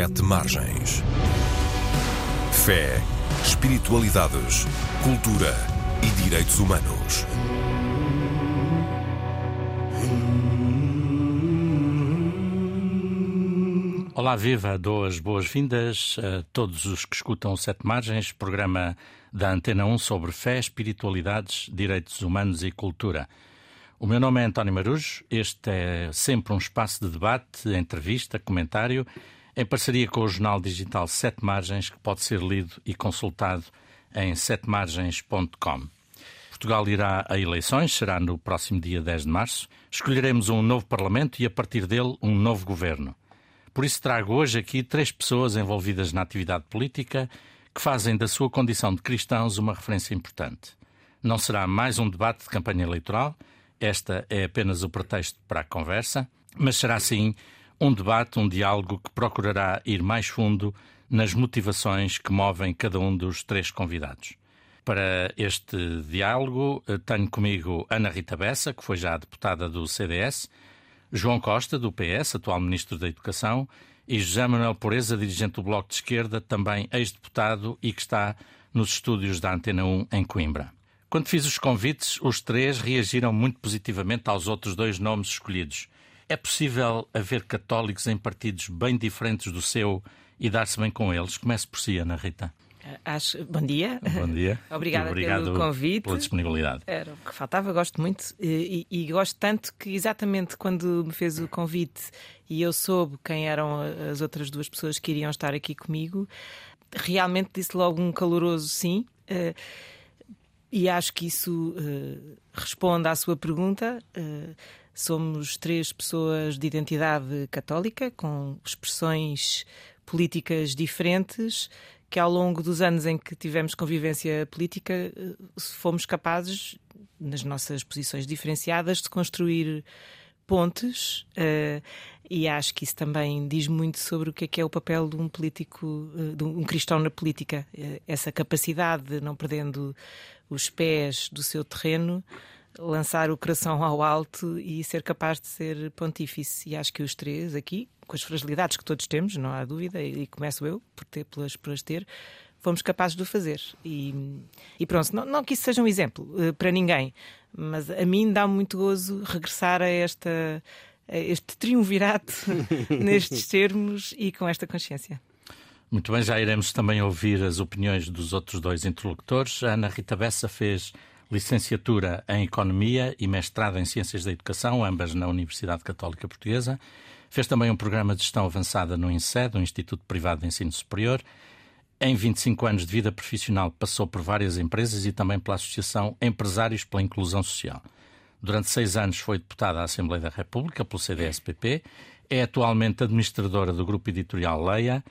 Sete Margens. Fé, espiritualidades, cultura e direitos humanos. Olá, viva! Dou as boas-vindas a todos os que escutam Sete Margens, programa da Antena 1 sobre fé, espiritualidades, direitos humanos e cultura. O meu nome é António Marujo, este é sempre um espaço de debate, entrevista, comentário, em parceria com o jornal digital Sete Margens, que pode ser lido e consultado em setemargens.com. Portugal irá a eleições, será no próximo dia 10 de março. Escolheremos um novo Parlamento e, a partir dele, um novo governo. Por isso trago hoje aqui três pessoas envolvidas na atividade política que fazem da sua condição de cristãos uma referência importante. Não será mais um debate de campanha eleitoral, esta é apenas o pretexto para a conversa, mas será sim um debate, um diálogo que procurará ir mais fundo nas motivações que movem cada um dos três convidados. Para este diálogo, eh, tenho comigo Ana Rita Bessa, que foi já deputada do CDS, João Costa, do PS, atual Ministro da Educação, e José Manuel Pureza, dirigente do Bloco de Esquerda, também ex-deputado e que está nos estúdios da Antena 1 em Coimbra. Quando fiz os convites, os três reagiram muito positivamente aos outros dois nomes escolhidos. É possível haver católicos em partidos bem diferentes do seu e dar-se bem com eles? Comece por si, Ana Rita. Acho... Bom dia. Bom dia. Obrigada pelo convite. Pela disponibilidade. Era o que faltava, gosto muito. E, e, gosto tanto que, exatamente quando me fez o convite e eu soube quem eram as outras duas pessoas que iriam estar aqui comigo, realmente disse logo um caloroso sim. Uh, e acho que isso uh, responde à sua pergunta. Somos três pessoas de identidade católica, com expressões políticas diferentes que ao longo dos anos em que tivemos convivência política eh, fomos capazes, nas nossas posições diferenciadas, de construir pontes uh, e acho que isso também diz muito sobre o que é que é o papel de um político, uh, de um cristão na política. Essa capacidade de, não perdendo os pés do seu terreno, lançar o coração ao alto e ser capaz de ser pontífice. E acho que os três aqui, com as fragilidades que todos temos, não há dúvida, e começo eu por, ter, pelas, por as ter, fomos capazes de o fazer. E, e pronto, não, não, que isso seja um exemplo uh, para ninguém, mas a mim dá muito gozo regressar a esta a este triunvirato nestes termos e com esta consciência. Muito bem, já iremos também ouvir as opiniões dos outros dois interlocutores. A Ana Rita Bessa fez licenciatura em Economia e mestrado em Ciências da Educação, ambas na Universidade Católica Portuguesa. Fez também um programa de gestão avançada no INSED, um Instituto Privado de Ensino Superior. Em 25 anos de vida profissional, passou por várias empresas e também pela Associação Empresários pela Inclusão Social. Durante seis anos foi deputada à Assembleia da República pelo CDS-PP. É atualmente administradora do grupo editorial Leia.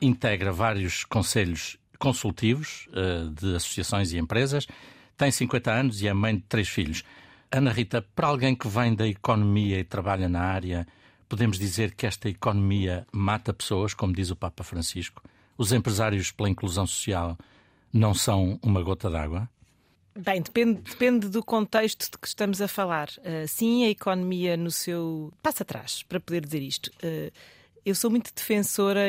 Integra vários conselhos consultivos uh, de associações e empresas tem 50 anos e é mãe de três filhos. Ana Rita, para alguém que vem da economia e trabalha na área, podemos dizer que esta economia mata pessoas, como diz o Papa Francisco? Os empresários pela inclusão social não são uma gota d'água? Bem, depende, depende do contexto de que estamos a falar. Uh, sim, a economia no seu. Passa atrás, para poder dizer isto. Uh, eu sou muito defensora,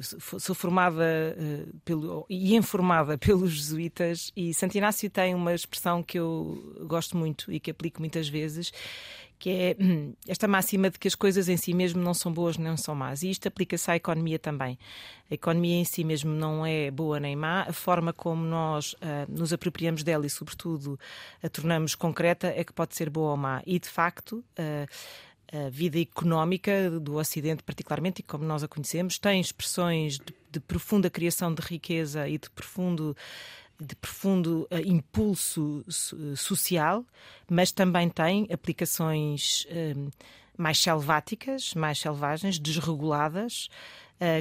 sou formada uh, pelo, e informada pelos jesuítas, e Santo Inácio tem uma expressão que eu gosto muito e que aplico muitas vezes, que é hum, esta máxima de que as coisas em si mesmo não são boas nem são más. E isto aplica-se à economia também. A economia em si mesmo não é boa nem má, a forma como nós uh, nos apropriamos dela e, sobretudo, a tornamos concreta é que pode ser boa ou má. E, de facto, uh, a vida económica do Ocidente, particularmente, e como nós a conhecemos, tem expressões de, de profunda criação de riqueza e de profundo de profundo uh, impulso social, mas também tem aplicações uh, mais selváticas, mais selvagens, desreguladas,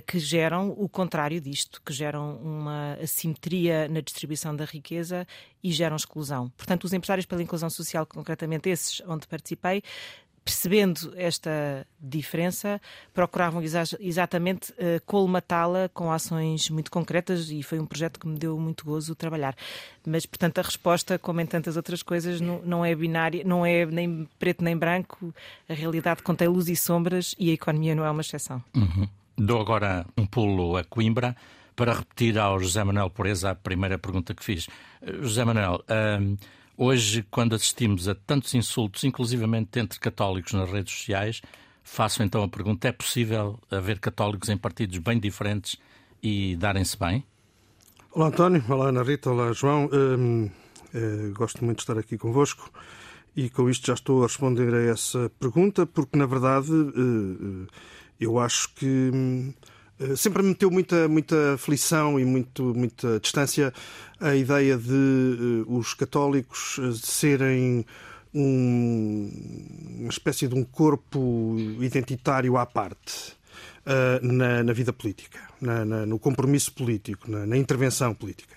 que geram o contrário disto, que geram uma assimetria na distribuição da riqueza e geram exclusão. Portanto, os empresários pela inclusão social, concretamente esses onde participei, percebendo esta diferença, procuravam exa exatamente uh, colmatá-la com ações muito concretas e foi um projeto que me deu muito gozo trabalhar. Mas, portanto, a resposta, como em tantas outras coisas, não, não é binária, não é nem preto nem branco. A realidade contém luz e sombras e a economia não é uma exceção. Uhum. Dou agora um pulo a Coimbra para repetir ao José Manuel Pureza a primeira pergunta que fiz. José Manuel, hoje, quando assistimos a tantos insultos, inclusivamente entre católicos nas redes sociais, faço então a pergunta: é possível haver católicos em partidos bem diferentes e darem-se bem? Olá, António. Olá, Ana Rita. Olá, João. Hum, eh, gosto muito de estar aqui convosco e com isto já estou a responder a essa pergunta, porque na verdade eh, eh, eu acho que hum, sempre me meteu muita, muita aflição e muito, muita distância a ideia de os católicos serem um, uma espécie de um corpo identitário à parte. Uh, na, na, vida política, na, na, no compromisso político, na, intervenção política.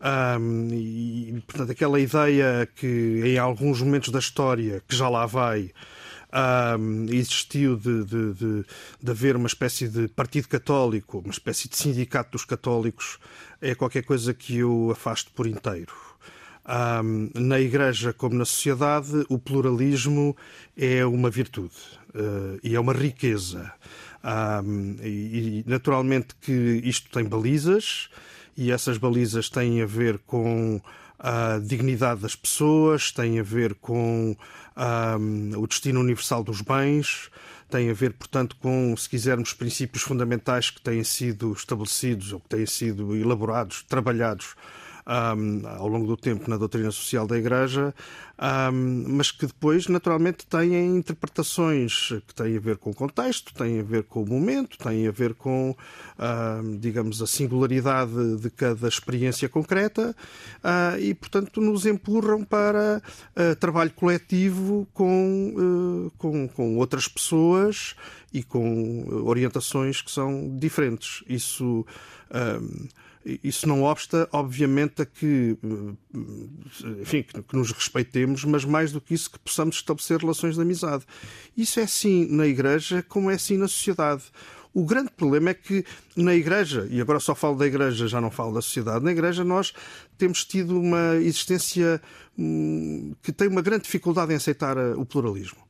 Um, e, portanto, aquela ideia que em alguns momentos da história, que já lá vai, existiu de, de, de, de, haver uma espécie de partido católico, uma espécie de sindicato dos católicos, é qualquer coisa que eu afasto por inteiro. Um, na Igreja, como na sociedade, o pluralismo é uma virtude uh, e é uma riqueza. Um, e, e, naturalmente que isto tem balizas, e essas balizas têm a ver com a dignidade das pessoas, têm a ver com um, o destino universal dos bens, tem a ver, portanto, com, se quisermos, princípios fundamentais que têm sido estabelecidos ou que têm sido elaborados, trabalhados um, ao longo do tempo na doutrina social da Igreja, um, mas que depois, naturalmente, têm interpretações que têm a ver com o contexto, têm a ver com o momento, têm a ver com, um, digamos, a singularidade de cada experiência concreta uh, e, portanto, nos empurram para uh, trabalho coletivo com, uh, com, com outras pessoas e com orientações que são diferentes. Isso. Um, isso não obsta, obviamente, a que, enfim, que nos respeitemos, mas mais do que isso, que possamos estabelecer relações de amizade. Isso é assim na Igreja, como é assim na sociedade. O grande problema é que na Igreja, e agora só falo da Igreja, já não falo da sociedade, na Igreja nós temos tido uma existência hum, que tem uma grande dificuldade em aceitar o pluralismo.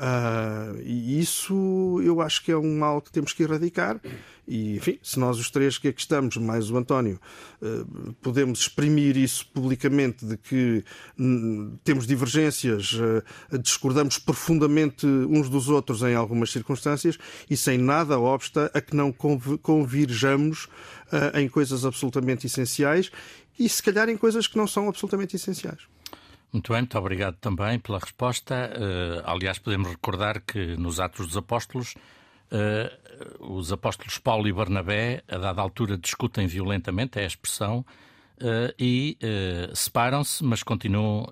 Uh, e isso eu acho que é um mal que temos que erradicar. E, enfim, se nós os três que aqui estamos, mais o António, uh, podemos exprimir isso publicamente de que uh, temos divergências, ah, discordamos profundamente uns dos outros em algumas circunstâncias e sem nada obsta a que não convirjamos em coisas absolutamente essenciais e, se calhar, em coisas que não são absolutamente essenciais. Muito bem, muito obrigado também pela resposta. Uh, aliás, podemos recordar que nos Atos dos Apóstolos, uh, os apóstolos Paulo e Barnabé, a dada altura, discutem violentamente, é a expressão, uh, e separam-se, mas continuam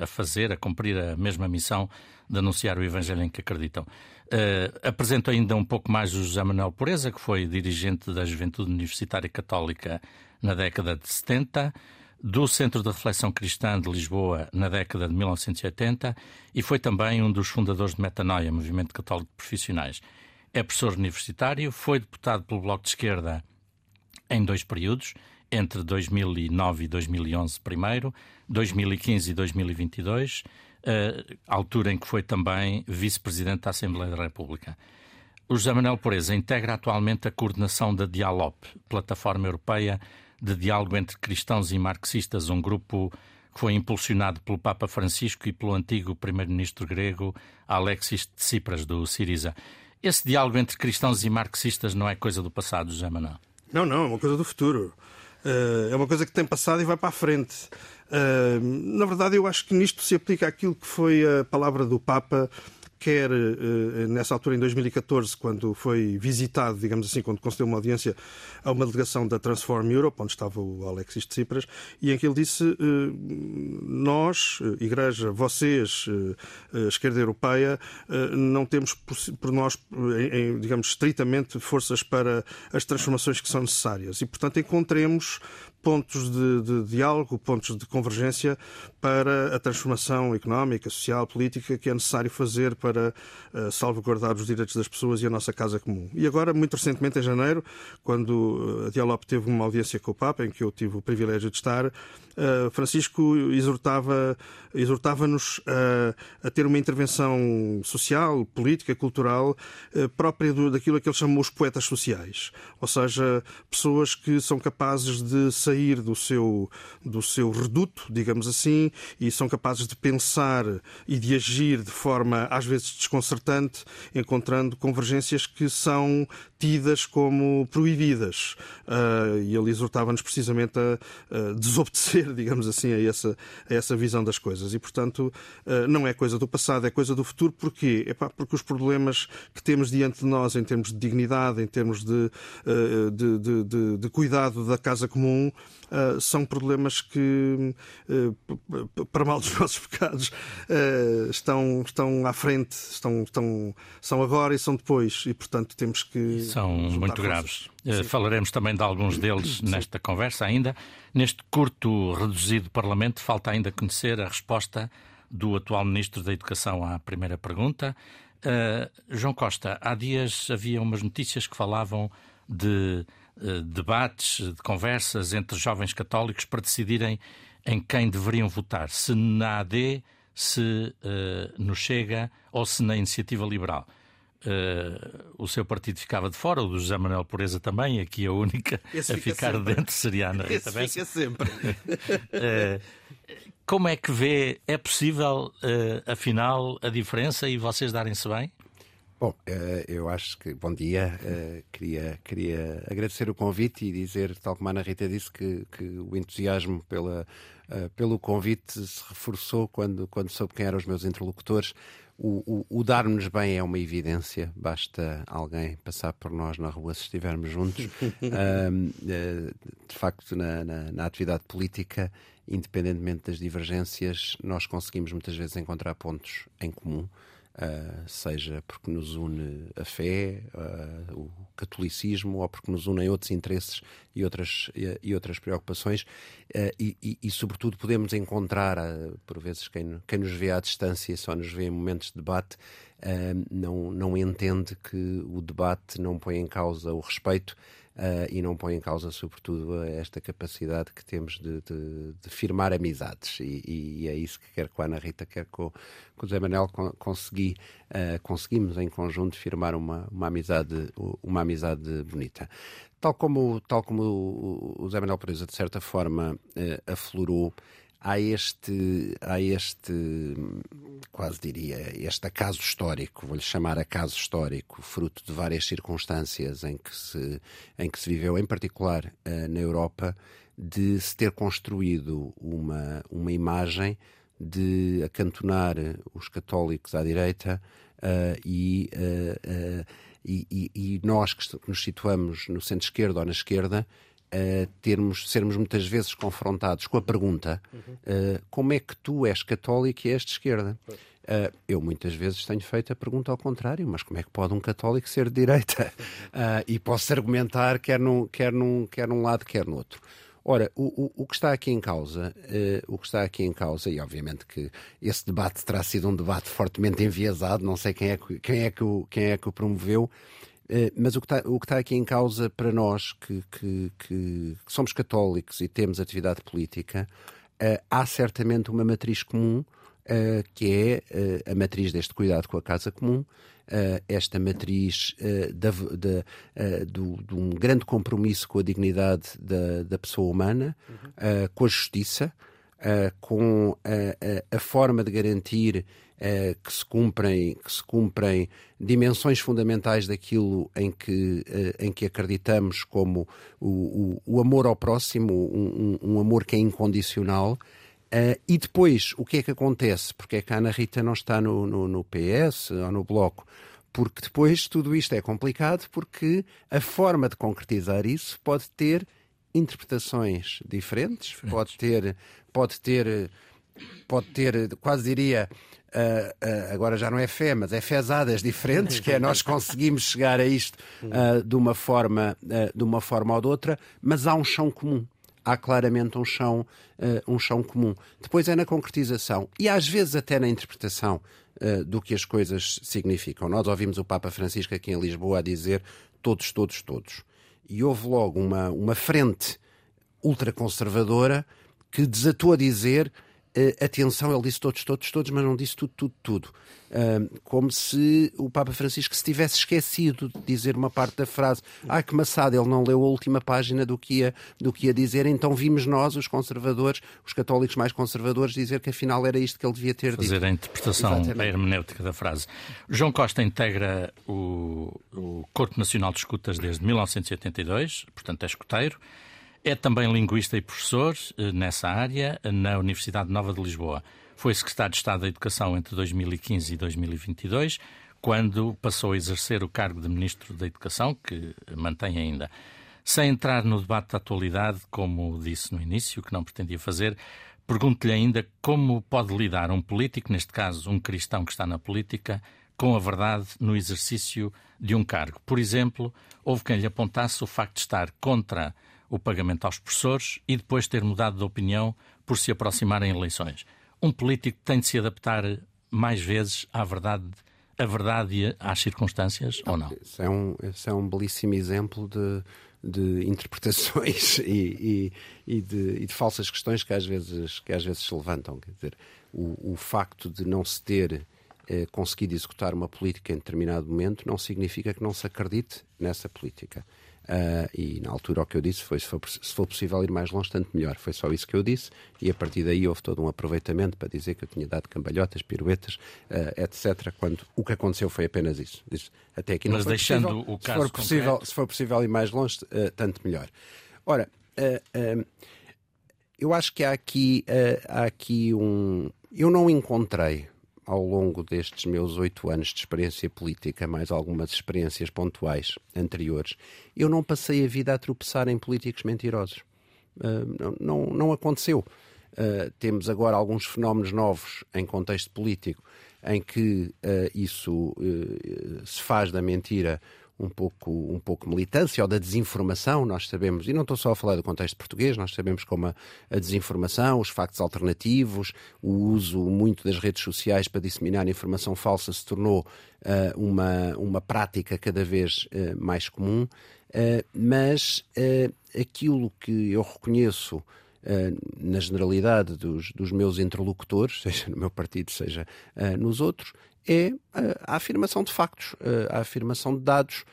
a fazer, a cumprir a mesma missão de anunciar o Evangelho em que acreditam. apresento ainda um pouco mais o José Manuel Pureza, que foi dirigente da Juventude Universitária Católica na década de 70 do Centro de Reflexão Cristã de Lisboa na década de 1980 e foi também um dos fundadores de Metanoia, Movimento Católico de Profissionais. É professor universitário, foi deputado pelo Bloco de Esquerda em dois períodos, entre 2009 e 2011 primeiro, 2015 e 2022, uh, altura em que foi também vice-presidente da Assembleia da República. O José Manuel Pureza integra atualmente a coordenação da Dialop, plataforma europeia de diálogo entre cristãos e marxistas, um grupo que foi impulsionado pelo Papa Francisco e pelo antigo primeiro-ministro grego Alexis Tsipras, do Siriza. Esse diálogo entre cristãos e marxistas não é coisa do passado, José Manuel? Não, não, é uma coisa do futuro. Uh, é uma coisa que tem passado e vai para a frente. Uh, na verdade, eu acho que nisto se aplica aquilo que foi a palavra do Papa quer eh, nessa altura, em 2014, quando foi visitado, digamos assim, quando concedeu uma audiência a uma delegação da Transform Europe, onde estava o Alexis Tsipras, e em que ele disse: eh, Nós, eh, Igreja, vocês, esquerda europeia, não temos por nós, digamos, estritamente forças para as transformações que são necessárias. E, portanto, encontremos pontos de, de, diálogo, pontos de convergência para a transformação económica, social, política que é necessário fazer para uh, salvaguardar os direitos das pessoas e a nossa casa comum. E agora, muito recentemente, em janeiro, quando eh, a Dialop teve uma audiência com o Papa, em que eu tive o privilégio de estar, Francisco exortava exortava-nos a, a, ter uma intervenção social, política, cultural uh, própria do, daquilo que ele chamou os poetas sociais, ou seja, pessoas que são capazes de sair do seu do seu reduto, digamos assim, e são capazes de pensar e de agir de forma às vezes desconcertante, encontrando convergências que são tidas como proibidas. Uh, e ele exortava-nos precisamente a, a, desobedecer, digamos assim, a essa, a essa visão das coisas. E, portanto, uh, não é coisa do passado, é coisa do futuro. Porquê? Epá, porque os problemas que temos diante de nós, em termos de dignidade, em termos de, uh, de, de, de, de cuidado da casa comum, são problemas que, para mal dos nossos pecados, estão, estão à frente, estão, estão, são agora e são depois, e portanto temos que são muito graves. Uh, falaremos também de alguns deles Sim. nesta conversa ainda. Neste curto, reduzido Parlamento, falta ainda conhecer a resposta do atual Ministro da Educação à primeira pergunta. Uh, João Costa, há dias havia umas notícias que falavam de uh, debates, de conversas entre jovens católicos para decidirem em quem deveriam votar, se na AD, se no Chega ou se na Iniciativa Liberal. Uh, o seu partido ficava de fora, o do José Manuel Pureza também, aqui a única Esse a ficar sempre. dentro seria a Ana Rita Esse fica sempre. uh, como é que vê, é possível, uh, afinal, a diferença e vocês darem-se bem? Bom, eu acho que. Bom dia. queria, queria agradecer o convite e dizer, tal como a Ana Rita disse, que, que o entusiasmo pela, pelo convite se reforçou quando, quando soube quem eram os meus interlocutores o, o, o dar-nos bem é uma evidência, basta alguém passar por nós na rua se estivermos juntos. um, eh, de facto, na, na, na, atividade política, independentemente das divergências, nós conseguimos muitas vezes encontrar pontos em comum. Uh, seja porque nos une a fé, uh, o catolicismo, ou porque nos unem outros interesses e outras, e, e outras preocupações, uh, e, e, e, sobretudo podemos encontrar, por vezes, quem, quem nos vê à distância só nos vê em momentos de debate, não, não entende que o debate não põe em causa o respeito uh, e não põe em causa, sobretudo, esta capacidade que temos de, de, de firmar amizades. E, e, é isso que quer com a Ana Rita, quer com, com o Zé Manuel consegui, uh, conseguimos em conjunto firmar uma, uma, amizade, uma amizade bonita. Tal como, tal como o, o Zé Manuel Presa, de certa forma, uh, aflorou há este, há este, quase diria, este acaso histórico, vou-lhe chamar acaso histórico, fruto de várias circunstâncias em que se, em que se viveu, em particular uh, na Europa, de se ter construído uma, uma imagem de acantonar os católicos à direita uh, e, uh, e, e, e, nós que nos situamos no centro-esquerda ou na esquerda uh, termos, sermos muitas vezes confrontados com a pergunta uh, como é que tu és católico e és de esquerda? Uh, eu muitas vezes tenho feito a pergunta ao contrário, mas como é que pode um católico ser de direita? Uh, e posso argumentar quer num, quer, num, quer num lado, quer no outro. Ora, o, o, o, que está aqui em causa, uh, o que está aqui em causa, e obviamente que esse debate terá sido um debate fortemente enviesado, não sei quem é que, quem é que, o, quem é que o promoveu, mas o que, está, o que está aqui em causa para nós que, que, que somos católicos e temos atividade política, uh, há certamente uma matriz comum, uh, que é uh, a matriz deste cuidado com a casa comum, esta matriz da, da, do, de um grande compromisso com a dignidade da, da pessoa humana, uhum. com a justiça, com a, a, forma de garantir eh, que, se cumprem, que se cumprem dimensões fundamentais daquilo em que, eh, em que acreditamos, como o, o, o amor ao próximo, um, um, amor que é incondicional. Uh, e depois, o que é que acontece? Porque é que a Ana Rita não está no, no, no PS ou no Bloco? Porque depois tudo isto é complicado, porque a forma de concretizar isso pode ter interpretações diferentes, diferentes. pode ter, pode ter, pode ter, quase diria, Uh, uh, agora já não é fé, mas é fezadas diferentes, que é nós conseguimos chegar a isto uh, de, uma forma, de uma forma ou de outra, mas há um chão comum. Há claramente um chão, um chão comum. Depois é na concretização e às vezes até na interpretação do que as coisas significam. Nós ouvimos o Papa Francisco aqui em Lisboa a dizer todos, todos, todos. E houve logo uma, uma frente ultraconservadora que desatou a dizer uh, atenção, ele disse todos, todos, todos, mas não disse tudo, tudo, tudo. Uh, como se o Papa Francisco se tivesse esquecido de dizer uma parte da frase. Ah, que maçada, ele não leu a última página do que, ia, do que ia dizer, então vimos nós, os conservadores, os católicos mais conservadores, dizer que afinal era isto que ele devia ter Fazer dito. Fazer a interpretação, Exatamente. a hermenêutica da frase. João Costa integra o, o Corpo Nacional de Escutas desde 1982, portanto é escuteiro. É também linguista e professor eh, nessa área na Universidade Nova de Lisboa. Foi secretário de Estado da Educação entre 2015 e 2022, quando passou a exercer o cargo de Ministro da Educação, que mantém ainda. Sem entrar no debate da atualidade, como disse no início, que não pretendia fazer, pergunto-lhe ainda como pode lidar um político, neste caso um cristão que está na política, com a verdade no exercício de um cargo. Por exemplo, houve quem lhe apontasse o facto de estar contra o pagamento aos professores e depois ter mudado de opinião por se aproximarem eleições. Um político tem de se adaptar mais vezes à verdade, à verdade e às circunstâncias ou não? Esse é um, esse é um belíssimo exemplo de, de interpretações e, e, e, de, e, de, falsas questões que às vezes, que às vezes se levantam. Quer dizer, o, o facto de não se ter eh, conseguido executar uma política em determinado momento não significa que não se acredite nessa política. Uh, e na altura o que eu disse foi: se for, se for, possível ir mais longe, tanto melhor. Foi só isso que eu disse, e a partir daí houve todo um aproveitamento para dizer que eu tinha dado cambalhotas, piruetas, uh, etc. Quando o que aconteceu foi apenas isso. Disse, até aqui não Mas deixando possível. o caso se for possível, se for possível ir mais longe, uh, tanto melhor. Ora, eu acho que há aqui, há aqui um. Eu não encontrei ao longo destes meus oito anos de experiência política, mais algumas experiências pontuais anteriores, eu não passei a vida a tropeçar em políticos mentirosos. Uh, não, não, aconteceu. Uh, temos agora alguns fenómenos novos em contexto político em que uh, isso se faz da mentira um pouco, um pouco militância ou da desinformação, nós sabemos, e não estou só a falar do contexto português, nós sabemos como a, a, desinformação, os factos alternativos, o uso muito das redes sociais para disseminar informação falsa se tornou uh, uma, uma prática cada vez uh, mais comum, uh, mas aquilo que eu reconheço na generalidade dos, dos, meus interlocutores, seja no meu partido, seja nos outros, é a afirmação de factos, a afirmação de dados,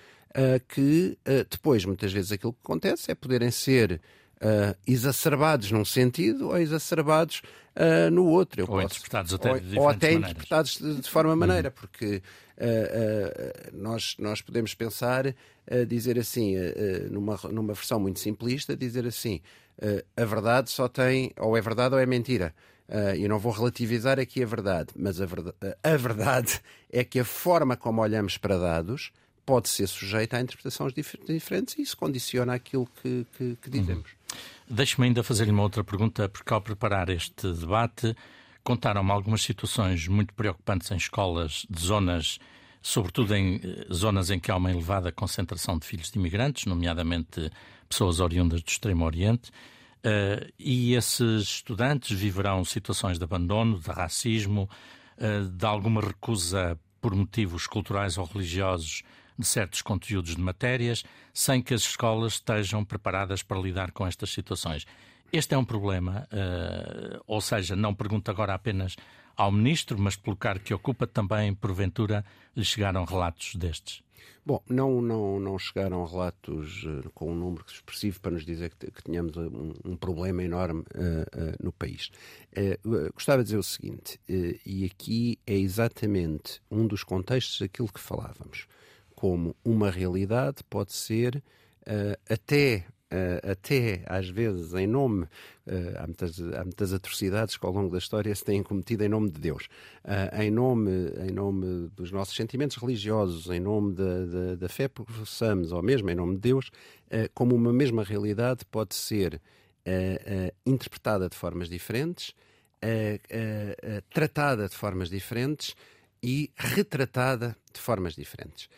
que depois, muitas vezes, aquilo que acontece é poderem ser exacerbados num sentido ou exacerbados no outro. Eu ou posso, interpretados até de ou, ou até maneiras. interpretados de, de forma maneira, uhum. porque nós, nós podemos pensar, dizer assim, numa, numa versão muito simplista, dizer assim, a verdade só tem, ou é verdade ou é mentira. Uh, eu não vou relativizar aqui a verdade, mas a verdade, a verdade é que a forma como olhamos para dados pode ser sujeita a interpretações dif diferentes e isso condiciona aquilo que, que, que dizemos. Uhum. Deixe-me ainda fazer-lhe uma outra pergunta, porque ao preparar este debate contaram-me algumas situações muito preocupantes em escolas de zonas, sobretudo em eh, zonas em que há uma elevada concentração de filhos de imigrantes, nomeadamente pessoas oriundas do Extremo Oriente, e esses estudantes viverão situações de abandono, de racismo, uh, de alguma recusa por motivos culturais ou religiosos de certos conteúdos de matérias, sem que as escolas estejam preparadas para lidar com estas situações. Este é um problema, uh, ou seja, não pergunto agora apenas ao Ministro, mas pelo cargo que ocupa também, porventura, lhe chegaram relatos destes. Bom, não, não, não chegaram relatos uh, com um número expressivo para nos dizer que, que tínhamos um, um, problema enorme uh, uh, no país. gostava de dizer o seguinte, e aqui é exatamente um dos contextos daquilo que falávamos. Como uma realidade pode ser até até às vezes em nome, uh, há, muitas, há muitas atrocidades que ao longo da história se têm cometido em nome de Deus, uh, em, nome, em nome dos nossos sentimentos religiosos, em nome da, da, da fé que ou mesmo em nome de Deus, como uma mesma realidade pode ser interpretada de formas diferentes, tratada de formas diferentes e retratada de formas diferentes.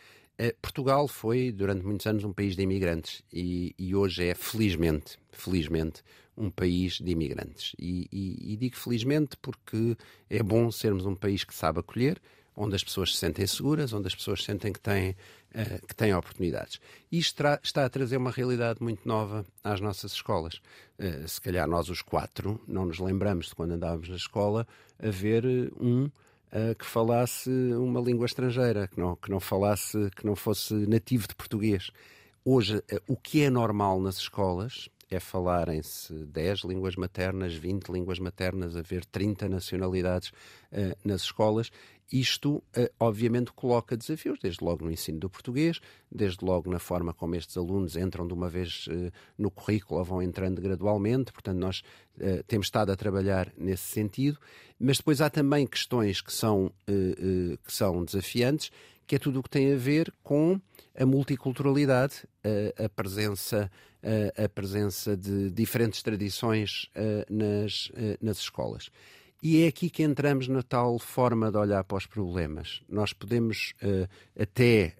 Eh, Portugal foi durante muitos anos um país de imigrantes e, e hoje é felizmente, felizmente, um país de imigrantes. E, e, e, digo felizmente porque é bom sermos um país que sabe acolher, onde as pessoas se sentem seguras, onde as pessoas sentem que têm, uh, que têm oportunidades. Isto está a trazer uma realidade muito nova às nossas escolas. Uh, se calhar nós, os quatro, não nos lembramos de quando andávamos na escola a ver um uh, que falasse uma língua estrangeira, que não, que não falasse, que não fosse nativo de português. Hoje, o que é normal nas escolas é falarem-se 10 línguas maternas, 20 línguas maternas, haver 30 nacionalidades uh, nas escolas. Isto, uh, obviamente, coloca desafios, desde logo no ensino do português, desde logo na forma como estes alunos entram de uma vez uh, no currículo ou vão entrando gradualmente. Portanto, nós temos estado a trabalhar nesse sentido. Mas depois há também questões que são, que são desafiantes, que é tudo o que tem a ver com a multiculturalidade, a presença a presença de diferentes tradições nas, nas escolas. E é aqui que entramos na tal forma de olhar para os problemas. Nós podemos, até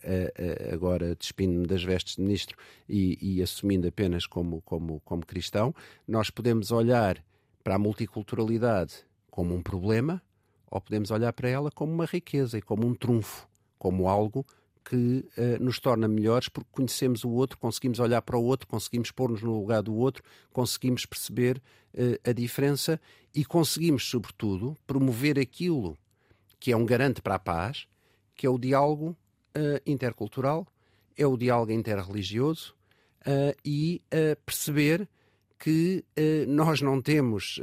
agora despindo-me das vestes de ministro e, e, assumindo apenas como, como, como cristão, nós podemos olhar para a multiculturalidade como um problema ou podemos olhar para ela como uma riqueza e como um trunfo, como algo que uh, nos torna melhores porque conhecemos o outro, conseguimos olhar para o outro, conseguimos pôr-nos no lugar do outro, conseguimos perceber uh, a diferença e conseguimos, sobretudo, promover aquilo que é um garante para a paz, que é o diálogo uh, intercultural, é o diálogo interreligioso e perceber que nós não temos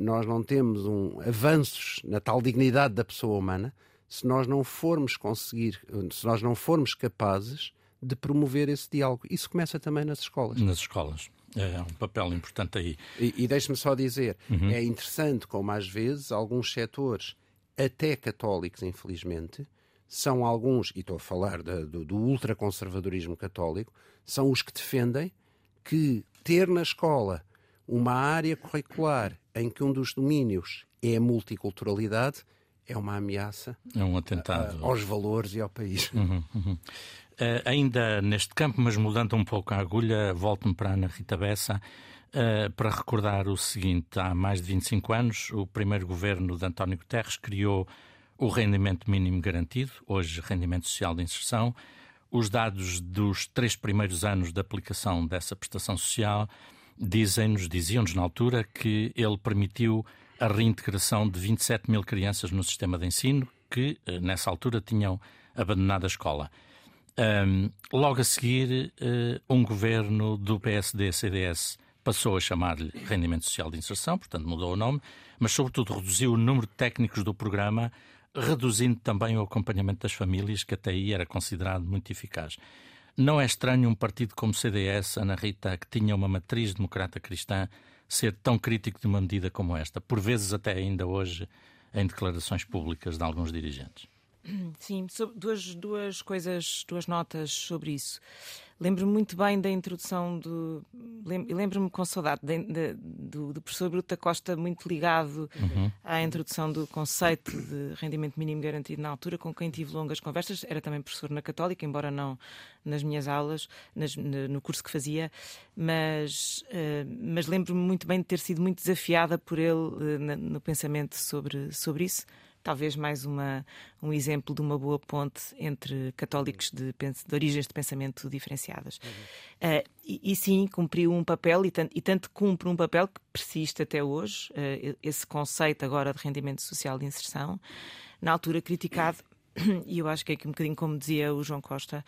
nós não temos um, avanços na tal dignidade da pessoa humana se nós não formos conseguir, se nós não formos capazes de promover esse diálogo. Isso começa também nas escolas. Nas escolas. É um papel importante aí. E, e deixe-me só dizer, uhum. é interessante como às vezes alguns setores, até católicos, infelizmente, são alguns, e estou a falar do, do ultraconservadorismo católico, são os que defendem que ter na escola uma área curricular em que um dos domínios é a multiculturalidade é uma ameaça é um atentado. aos valores e ao país. Uhum, uhum. Uh, ainda neste campo, mas mudando um pouco a agulha, volto-me para a Ana Rita Bessa uh, para recordar o seguinte: há mais de 25 anos, o primeiro governo de António Guterres criou o rendimento mínimo garantido, hoje rendimento social de inserção. Os dados dos três primeiros anos de aplicação dessa prestação social dizem-nos, diziam-nos na altura, que ele permitiu a reintegração de 27 mil crianças no sistema de ensino que, eh, nessa altura, tinham abandonado a escola. Um, logo a seguir, uh, um governo do PSD-CDS passou a chamar-lhe Rendimento Social de Inserção, portanto mudou o nome, mas sobretudo reduziu o número de técnicos do programa, reduzindo também o acompanhamento das famílias, que até aí era considerado muito eficaz. Não é estranho um partido como o CDS, Ana Rita, que tinha uma matriz democrata cristã, ser tão crítico de uma medida como esta, por vezes até ainda hoje em declarações públicas de alguns dirigentes. Sim, duas, duas coisas, duas notas sobre isso. Lembro-me muito bem da introdução do. Lembro-me com saudade de, de, do, do, professor Bruto da Costa, muito ligado uhum. à introdução do conceito de rendimento mínimo garantido na altura, com quem tive longas conversas. Era também professor na Católica, embora não nas minhas aulas, nas, no curso que fazia, mas, uh, mas lembro-me muito bem de ter sido muito desafiada por ele uh, no pensamento sobre, sobre isso talvez mais uma, um exemplo de uma boa ponte entre católicos de, de origens de pensamento diferenciadas. Uhum. Uh, e, e, sim, cumpriu um papel, e tanto, e tanto, cumpre um papel que persiste até hoje, uh, esse conceito agora de rendimento social de inserção, na altura criticado, e eu acho que é aqui um bocadinho como dizia o João Costa,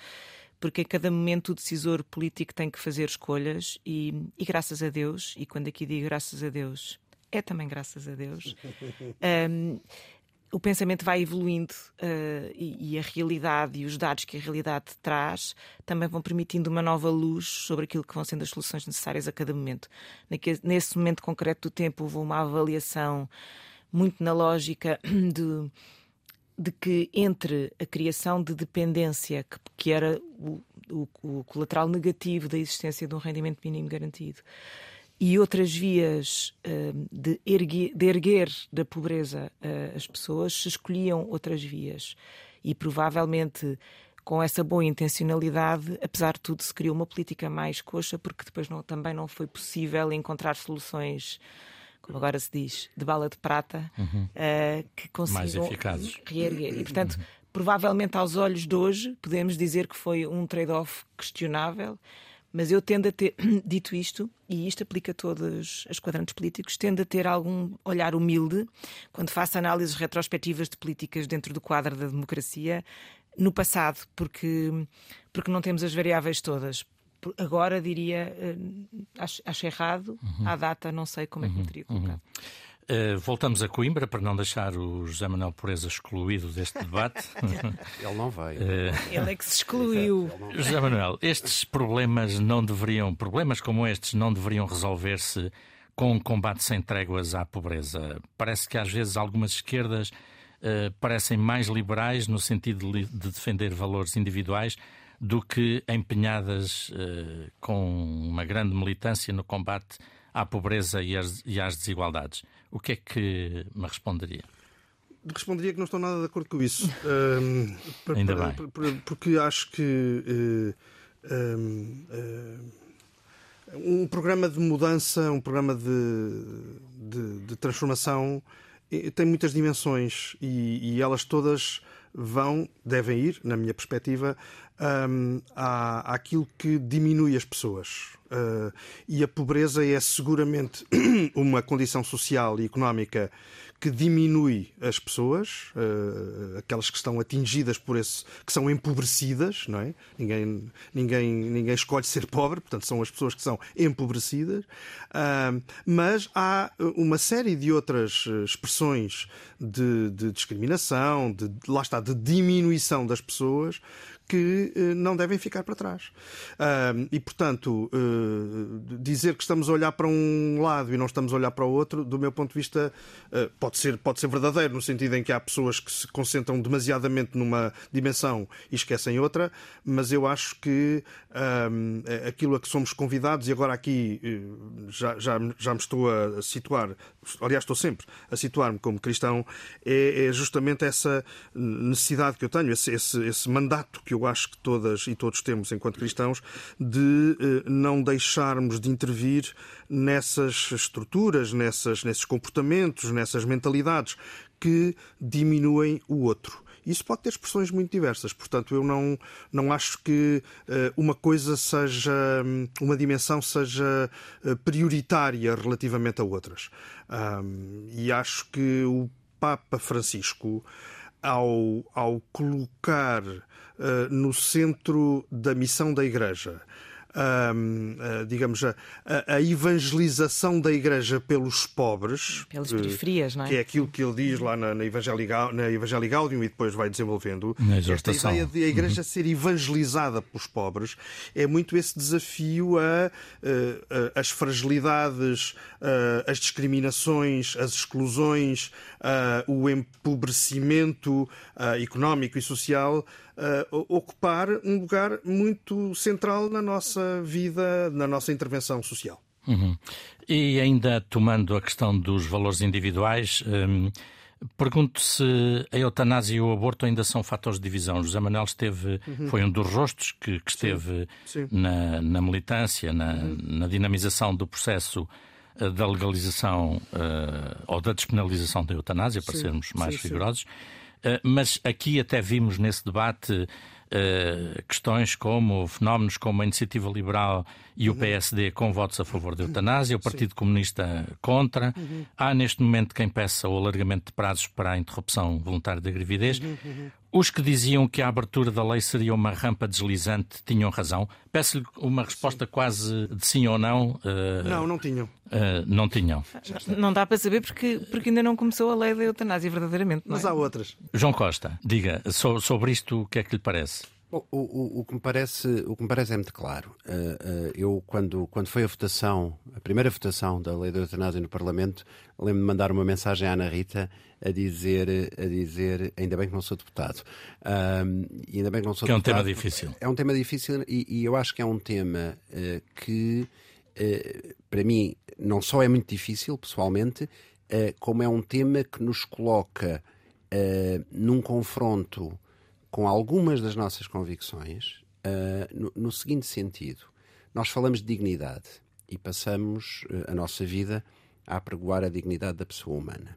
porque a cada momento o decisor político tem que fazer escolhas e, e, graças a Deus, e quando aqui digo graças a Deus, é também graças a Deus, um, o pensamento vai evoluindo uh, e, e, a realidade e os dados que a realidade traz também vão permitindo uma nova luz sobre aquilo que vão sendo as soluções necessárias a cada momento. Nesse momento concreto do tempo, houve uma avaliação muito na lógica de, de que entre a criação de dependência, que, que era o, o, o colateral negativo da existência de um rendimento mínimo garantido, e outras vias uh, de, erguer, de, erguer, da pobreza uh, as pessoas, se escolhiam outras vias. E provavelmente com essa boa intencionalidade, apesar de tudo, se criou uma política mais coxa, porque depois não, também não foi possível encontrar soluções como agora se diz, de bala de prata, uhum. uh, que consigam reerguer. E, portanto, uhum. provavelmente aos olhos de hoje, podemos dizer que foi um trade-off questionável, mas eu tendo a ter, dito isto, e isto aplica a todos os quadrantes políticos, tendo a ter algum olhar humilde quando faço análises retrospectivas de políticas dentro do quadro da democracia no passado, porque, porque não temos as variáveis todas. Agora diria, eh, acho, acho errado, uhum. à data não sei como é que me teria colocado. Uhum. Uh, voltamos a Coimbra para não deixar o José Manuel Pureza excluído deste debate. Ele não vai. Uh, Ele é que se excluiu. José Manuel, estes problemas não deveriam, problemas como estes não deveriam resolver-se com um combate sem tréguas à pobreza. Parece que às vezes algumas esquerdas uh, parecem mais liberais no sentido de, de, defender valores individuais do que empenhadas com uma grande militância no combate à pobreza e às, e às desigualdades. O que é que me responderia? Responderia que não estou nada de acordo com isso. Um, Ainda bem. Porque acho que uh, um, uh, um, programa de mudança, um programa de, de, de transformação tem muitas dimensões e, e, elas todas vão, devem ir, na minha perspectiva, um, àquilo que diminui as pessoas. Uh, e a pobreza é seguramente uma condição social e económica que diminui as pessoas, uh, aquelas que estão atingidas por esse, que são empobrecidas, não é? Ninguém, ninguém, ninguém escolhe ser pobre, portanto são as pessoas que são empobrecidas. Uh, mas há uma série de outras expressões de, de discriminação, de, lá está, de diminuição das pessoas que uh, não devem ficar para trás. E, portanto, uh, dizer que estamos a olhar para um lado e não estamos a olhar para o outro, do meu ponto de vista, eh, pode, ser, pode ser verdadeiro, no sentido em que há pessoas que se concentram demasiadamente numa dimensão e esquecem outra, mas eu acho que aquilo a que somos convidados, e agora aqui já, já, já me estou a situar, aliás, estou sempre a situar-me como cristão, é, é, justamente essa necessidade que eu tenho, esse, esse, esse mandato que eu eu acho que todas e todos temos enquanto cristãos, de eh, não deixarmos de intervir nessas estruturas, nessas, nesses comportamentos, nessas mentalidades que diminuem o outro. Isso pode ter expressões muito diversas, portanto, eu não, não acho que uh, uma coisa seja, uma dimensão seja uh, prioritária relativamente a outras. Um, e acho que o Papa Francisco, ao, ao colocar uh, no centro da missão da Igreja uh, digamos, a, a, evangelização da Igreja pelos pobres. Pelas periferias, não é? Que é aquilo que ele diz lá na, na, Evangelii, na Evangelii Gaudium e depois vai desenvolvendo. Esta ideia de a Igreja uhum. ser evangelizada pelos pobres é muito esse desafio a, a, a as fragilidades, as discriminações, as exclusões, o empobrecimento económico e social uh, ocupar um lugar muito central na nossa vida, na nossa intervenção social. Uhum. E ainda tomando a questão dos valores individuais, hum, pergunto se a eutanásia e o aborto ainda são fatores de divisão. José Manuel esteve, uhum. foi um dos rostos que, que esteve sim, sim. Na, na, militância, na, uhum. na, dinamização do processo eh, da legalização uh, ou da despenalização da eutanásia, para sim, sermos mais rigorosos. Eh, mas aqui até vimos nesse debate Uh, questões como fenómenos como a Iniciativa Liberal e o uhum. PSD com votos a favor da eutanásia, o Partido Sim. Comunista contra. Uhum. Há neste momento quem peça o alargamento de prazos para a interrupção voluntária da gravidez. Uhum. uhum. Os que diziam que a abertura da lei seria uma rampa deslizante tinham razão. Peço-lhe uma resposta sim. quase de sim ou não. Uh, não, não tinham. Uh, não tinham. Não dá para saber porque, porque ainda não começou a lei da eutanásia, verdadeiramente. Mas é? há outras. João Costa, diga so, sobre isto o que é que lhe parece? Bom, o, o, o, que me parece, o que me parece é muito claro. Uh, uh, eu, quando, quando foi a votação, a primeira votação da lei da eutanásia no Parlamento, lembro-me de mandar uma mensagem à Ana Rita a dizer, a dizer ainda bem que não sou deputado. Uh, ainda bem que não sou que deputado. é um tema difícil. É um tema difícil e, e eu acho que é um tema que, para mim, não só é muito difícil, pessoalmente, como é um tema que nos coloca num confronto com algumas das nossas convicções uh, no, no, seguinte sentido: nós falamos de dignidade e passamos uh, a nossa vida a apregoar a dignidade da pessoa humana.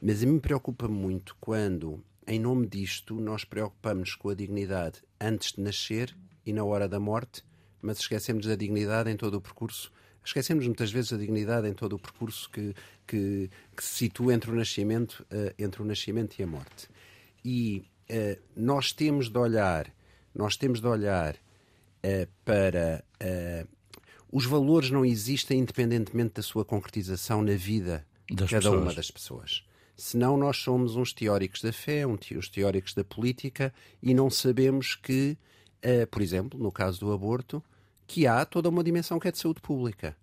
Mas a mim preocupa muito quando, em nome disto, nós preocupamos com a dignidade antes de nascer e na hora da morte, mas esquecemos da dignidade em todo o percurso. Esquecemos muitas vezes da dignidade em todo o percurso que, que, que se situa entre o nascimento, uh, entre o nascimento e a morte. E nós temos de olhar, nós temos de olhar uh, para os valores não existem independentemente da sua concretização na vida de cada pessoas. uma das pessoas. Senão nós somos uns teóricos da fé, uns teóricos da política e não sabemos que, por exemplo, no caso do aborto, que há toda uma dimensão que é de saúde pública.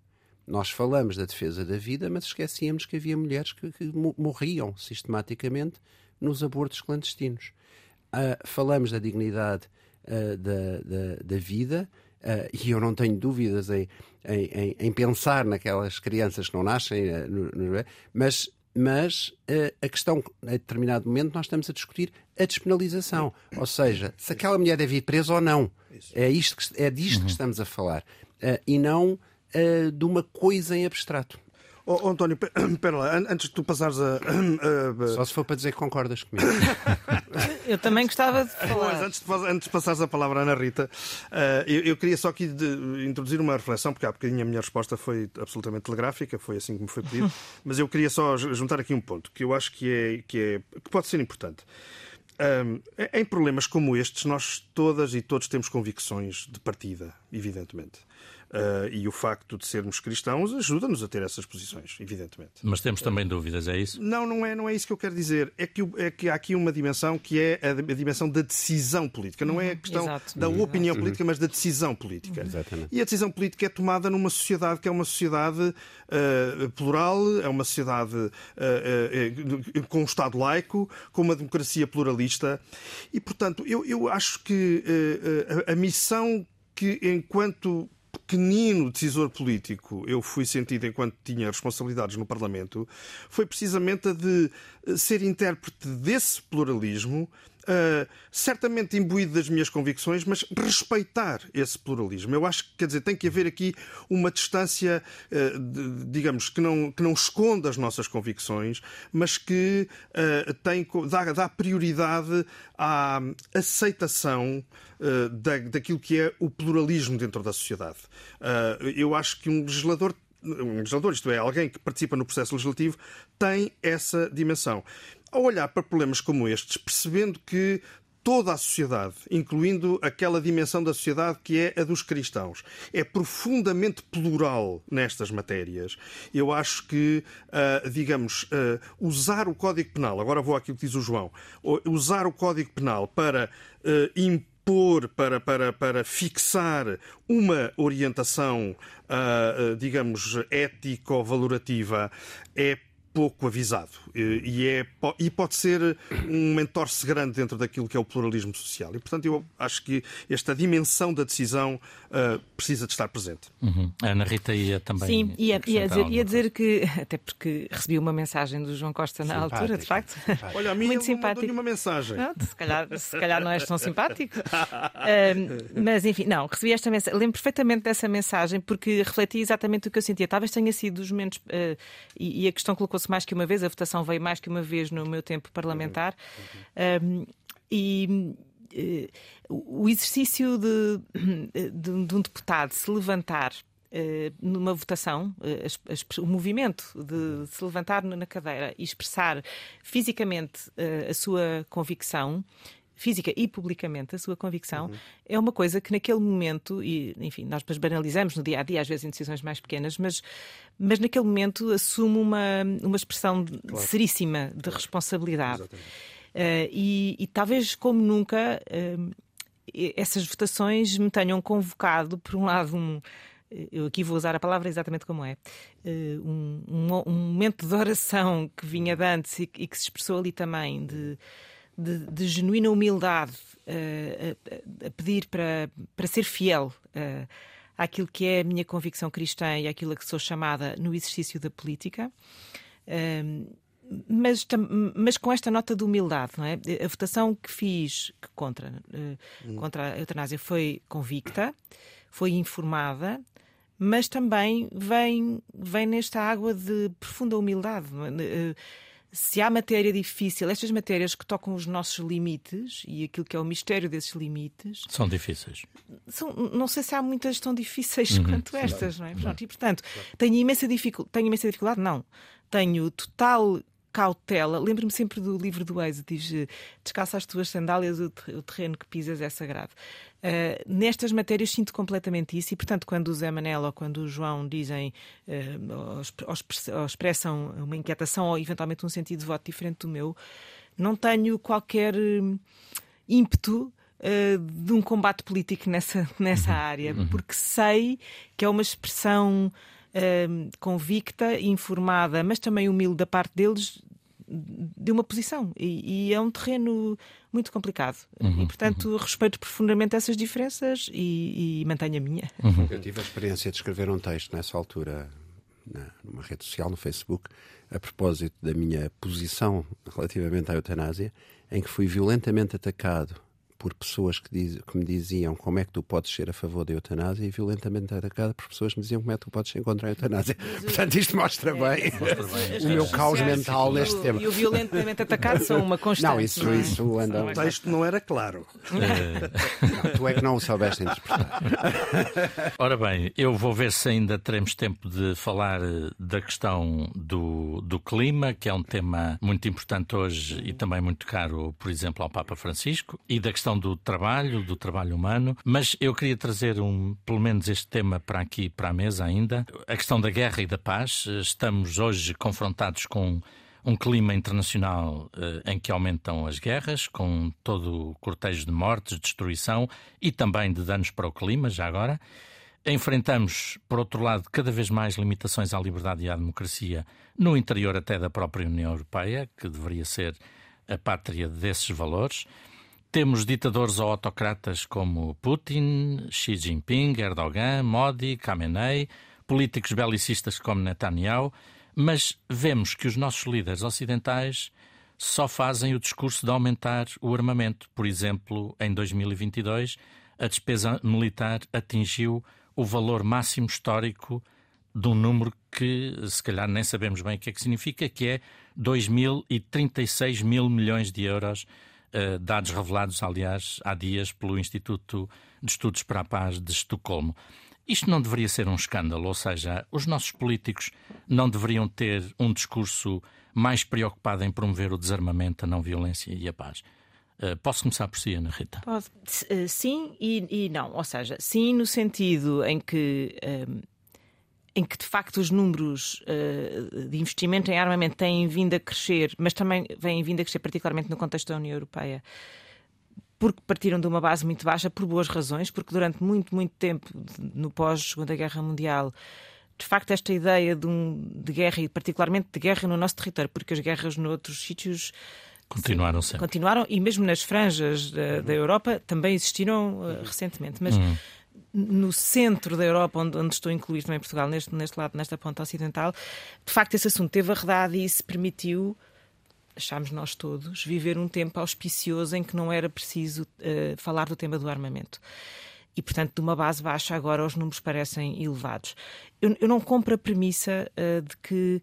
Nós falamos da defesa da vida, mas esquecíamos que havia mulheres que, que morriam sistematicamente nos abortos clandestinos. Uh, falamos da dignidade uh, da, da, da vida, Uh, e eu não tenho dúvidas em, em, em, em, pensar naquelas crianças que não nascem, uh, no, no, mas, mas uh, a questão, a determinado momento, nós estamos a discutir a despenalização. Ou seja, se aquela mulher deve ir presa ou não. É, isto que, é disto uhum. que estamos a falar. e não de uma coisa em abstrato. Oh, António, espera lá, antes de tu passares a, a, a... Só se for para dizer que concordas comigo. eu também gostava de falar. Mas antes de, antes de passares a palavra à Ana Rita, uh, eu, eu, queria só aqui de, introduzir uma reflexão, porque há bocadinho a minha resposta foi absolutamente telegráfica, foi assim que me foi pedido, mas eu queria só juntar aqui um ponto que eu acho que, é, que, é, que pode ser importante. Um, em problemas como estes, nós todas e todos temos convicções de partida, evidentemente. Uh, e o facto de sermos cristãos ajuda-nos a ter essas posições, evidentemente. Mas temos também dúvidas, é isso? Não, não é, não é isso que eu quero dizer. É que, é que há aqui uma dimensão que é a, a dimensão da decisão política. Não é a questão Exato. da opinião Exato. política, mas da decisão política. Exatamente. E a decisão política é tomada numa sociedade que é uma sociedade uh, plural, é uma sociedade uh, com um Estado laico, com uma democracia pluralista. E, portanto, eu, eu acho que a, a missão que, enquanto pequenino decisor político eu fui sentido enquanto tinha responsabilidades no Parlamento foi precisamente a de eh, ser intérprete desse pluralismo, Uh, certamente imbuído das minhas convicções, mas respeitar esse pluralismo. Eu acho que, quer dizer, tem que haver aqui uma distância, uh, de, digamos, que não, que não esconda as nossas convicções, mas que uh, tem, dá, dá, prioridade à aceitação da, daquilo que é o pluralismo dentro da sociedade. eu acho que um legislador um legislador, isto é, alguém que participa no processo legislativo, tem essa dimensão ao olhar para problemas como estes, percebendo que toda a sociedade, incluindo aquela dimensão da sociedade que é a dos cristãos, é profundamente plural nestas matérias. Eu acho que, uh, digamos, uh, usar o Código Penal, agora vou àquilo que diz o João, usar o Código Penal para uh, impor, para, para, para fixar uma orientação, digamos, ético-valorativa é pouco avisado e, é, e pode ser um mentor-se grande dentro daquilo que é o pluralismo social. E, portanto, eu acho que esta dimensão da decisão uh, precisa de estar presente. Uhum. A Ana Rita ia também. Sim, ia, ia, dizer, ia dizer que, até porque recebi uma mensagem do João Costa na simpático, altura, de facto. Simpático. Olha, a mim muito simpático. uma mensagem. Não, se, calhar, se calhar não és tão simpático. Uh, mas, enfim, não, recebi esta mensagem. Lembro perfeitamente dessa mensagem porque refleti exatamente o que eu sentia. Talvez tenha sido dos momentos. Uh, e, e a questão colocou colocou-se mais que uma vez, a votação veio mais que uma vez no meu tempo parlamentar. Uhum. Um, e uh, o exercício de, de, de, um deputado se levantar uh, numa votação, uh, o movimento de se levantar na cadeira e expressar fisicamente a sua convicção física e publicamente a sua convicção, uhum. é uma coisa que naquele momento, e enfim, nós depois banalizamos no dia a dia, às vezes em decisões mais pequenas, mas, mas naquele momento assume uma, uma expressão claro. seríssima de responsabilidade. Uh, e, e, talvez como nunca uh, essas votações me tenham convocado, por um lado, um, eu aqui vou usar a palavra exatamente como é, um, um, um momento de oração que vinha de antes e, e que se expressou ali também, de de, de genuína humildade uh, a, a, pedir para, para ser fiel uh, àquilo que é a minha convicção cristã e àquilo a que sou chamada no exercício da política. Uh, mas, mas com esta nota de humildade, não é? A votação que fiz contra, contra a eutanásia foi convicta, foi informada, mas também vem, vem nesta água de profunda humildade. É? Se há matéria difícil, estas matérias que tocam os nossos limites e aquilo que é o mistério desses limites. São difíceis. São, não sei se há muitas tão difíceis uhum. quanto estas, não é? Pronto, e portanto, tenho imensa, dificu tenho imensa dificuldade? Não. Tenho total cautela. Lembro-me sempre do livro do Êxodo, diz: descalça as tuas sandálias, o terreno que pisas é sagrado. Uh, nestas matérias sinto completamente isso, e portanto, quando o Zé Manel ou quando o João dizem uh, ou, ou expressam uma inquietação ou eventualmente um sentido de voto diferente do meu, não tenho qualquer hum, ímpeto Uh, de um combate político nessa, nessa uhum. área, uhum. porque sei que é uma expressão uh, convicta, informada, mas também humilde da parte deles de uma posição. E, e é um terreno muito complicado. Uhum, e, portanto, uhum. respeito profundamente essas diferenças e, e mantenho a minha. Uhum. Eu tive a experiência de escrever um texto nessa altura na, numa rede social, no Facebook, a propósito da minha posição relativamente à eutanásia, em que fui violentamente atacado por pessoas que, diz, que, me diziam como é que tu podes ser a favor da eutanásia e violentamente atacada por pessoas que me diziam como é que tu podes ser contra a eutanásia. Portanto, isto mostra é, bem, o meu caos mental neste o, tema. E o violentamente atacado são uma constante. Não, isso, não é? isso anda. O texto não era claro. não, tu é que não o soubeste interpretar. Ora bem, eu vou ver se ainda teremos tempo de falar eh, da questão do, do clima, que é um tema muito importante hoje e também muito caro, por exemplo, ao Papa Francisco, e da questão questão do trabalho, do trabalho humano, mas eu queria trazer um, pelo menos este tema para aqui, para a mesa ainda, a questão da guerra e da paz. Estamos hoje confrontados com um clima internacional eh, em que aumentam as guerras, com todo o cortejo de mortes, destruição e também de danos para o clima, já agora. Enfrentamos, por outro lado, cada vez mais limitações à liberdade e à democracia no interior até da própria União Europeia, que deveria ser a pátria desses valores. Temos ditadores ou autocratas como Putin, Xi Jinping, Erdogan, Modi, Khamenei, políticos belicistas como Netanyahu, mas vemos que os nossos líderes ocidentais só fazem o discurso de aumentar o armamento. Por exemplo, em 2022, a despesa militar atingiu o valor máximo histórico de um número que, se calhar, nem sabemos bem o que é que significa, que é 2.036 mil milhões de euros dados revelados, aliás, há dias pelo Instituto de Estudos para a Paz de Estocolmo. Isto não deveria ser um escândalo, ou seja, os nossos políticos não deveriam ter um discurso mais preocupado em promover o desarmamento, a não violência e a paz. Uh, posso começar por si, Ana Rita? Pode. Sim e, e, não. Ou seja, sim no sentido em que em que de facto os números uh, de investimento em armamento têm vindo a crescer, mas também vêm vindo a crescer particularmente no contexto da União Europeia, porque partiram de uma base muito baixa por boas razões, porque durante muito, muito tempo, no pós-Segunda Guerra Mundial, de facto, esta ideia de, um, de guerra, e particularmente de guerra no nosso território, porque as guerras noutros sítios. Continuaram sempre. Continuaram, e mesmo nas franjas da, da Europa também existiram uh, recentemente. Mas. Uhum no centro da Europa, onde, onde estou incluído também Portugal, neste, neste lado, nesta ponta ocidental, de facto esse assunto teve arredado e isso permitiu, achámos nós todos, viver um tempo auspicioso em que não era preciso uh, falar do tema do armamento. E, portanto, de uma base baixa, agora os números parecem elevados. Eu, eu não compro a premissa uh, de que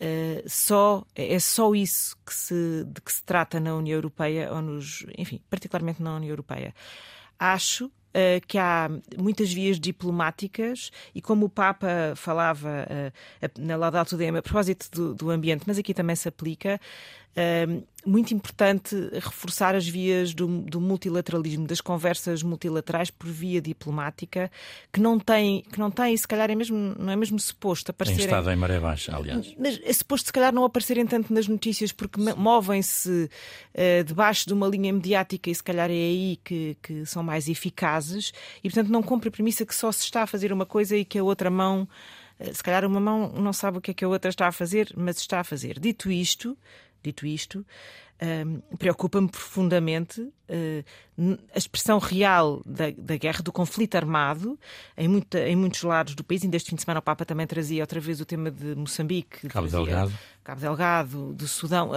Uh, só, é só isso que se, de que se trata na União Europeia, ou nos, enfim, particularmente na União Europeia. Acho que há muitas vias diplomáticas e como o Papa falava uh, na Laudato Dei a propósito do, do, ambiente, mas aqui também se aplica, muito importante reforçar as vias do, do, multilateralismo, das conversas multilaterais por via diplomática, que não tem, que não tem, se calhar é mesmo, não é mesmo suposto aparecer. Tem estado em maré baixa, aliás. Mas é suposto, se calhar, não aparecerem tanto nas notícias, porque movem-se uh, debaixo de uma linha mediática e se calhar é aí que, que são mais eficazes, e portanto não compra a premissa que só se está a fazer uma coisa e que a outra mão eh, se calhar uma mão não sabe o que é que a outra está a fazer, mas está a fazer. Dito isto, Dito isto, um, preocupa-me profundamente uh, a expressão real da, da, guerra, do conflito armado, em, muita, em, muitos lados do país. Ainda este fim de semana o Papa também trazia outra vez o tema de Moçambique, Cabo Delgado, Cabo Delgado, do Sudão.